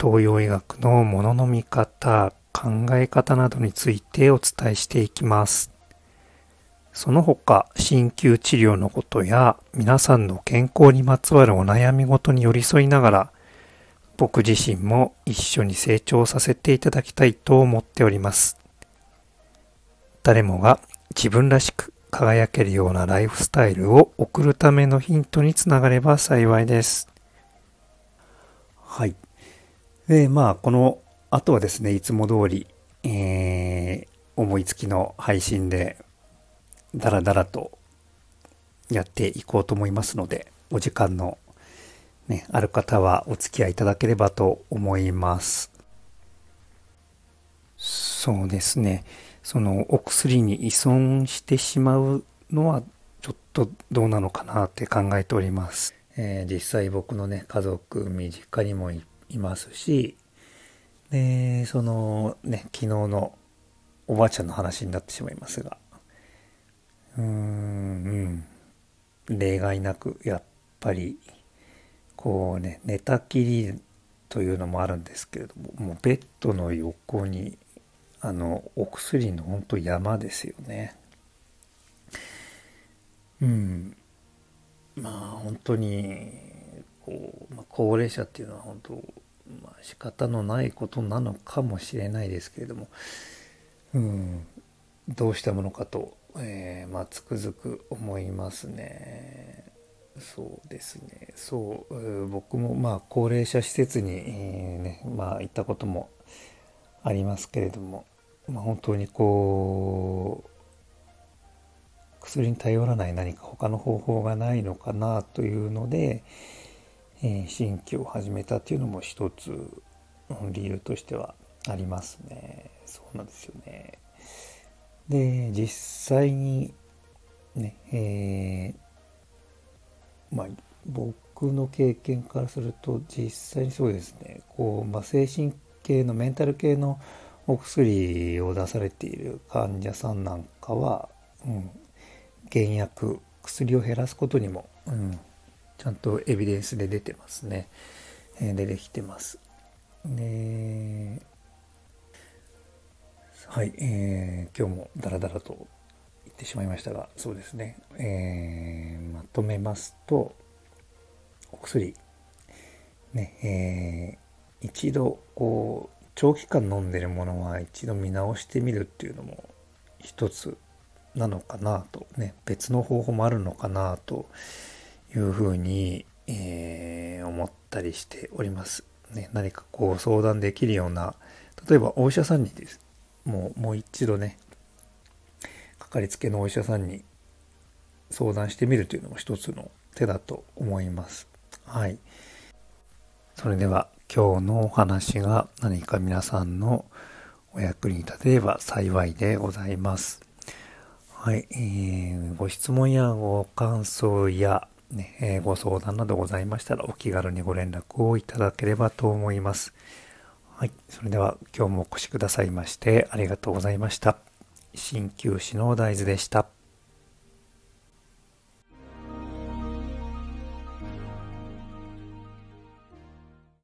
東洋医学のものの見方、考え方などについてお伝えしていきます。その他、鍼灸治療のことや皆さんの健康にまつわるお悩みごとに寄り添いながら、僕自身も一緒に成長させていただきたいと思っております。誰もが自分らしく輝けるようなライフスタイルを送るためのヒントにつながれば幸いです。はい。で、まあ、この後はですね、いつも通り、えー、思いつきの配信で、だらだらとやっていこうと思いますので、お時間の、ね、ある方はお付き合いいただければと思います。そうですね。そのお薬に依存してしまうのはちょっとどうなのかなって考えております。えー、実際僕のね、家族、身近にもいいますし、で、そのね、昨日のおばあちゃんの話になってしまいますが、うーん、うん、例外なく、やっぱり、こうね、寝たきりというのもあるんですけれども、もうベッドの横に、あの、お薬の本当山ですよね。うん。まあ本当に、こう、まあ、高齢者っていうのは本当、仕方のないことなのかもしれないですけれども、うん、どうしたものかと、えー、まあ、つくづく思いますね。そうですね。そう、僕もまあ、高齢者施設に、えー、ね、まあ、行ったこともありますけれども、まあ、本当にこう、薬に頼らない何か他の方法がないのかなというので、え、新規を始めたっていうのも一つ理由としてはありますね。そうなんですよね。で、実際にね、えー、まあ、僕の経験からすると実際にそうですね、こう、まあ、精神系のメンタル系のお薬を出されている患者さんなんかは、うん、減薬薬を減らすことにも、うん、ちゃんとエビデンスで出てますね。えー、出てきてます。で、はい、えー、今日もダラダラと言ってしまいましたが、そうですね、えー、まとめますと、お薬、ね、えー、一度、こう、長期間飲んでるものは一度見直してみるっていうのも一つなのかなと、ね、別の方法もあるのかなというふうに、えー、思ったりしております。ね、何かこう相談できるような、例えばお医者さんにです。もう、もう一度ね、かかりつけのお医者さんに相談してみるというのも一つの手だと思います。はい。それでは今日のお話が何か皆さんのお役に立てれば幸いでございます。はい、えー、ご質問やご感想や、ねえー、ご相談などございましたらお気軽にご連絡をいただければと思います。はい、それでは今日もお越しくださいましてありがとうございました。鍼灸師の大豆でした。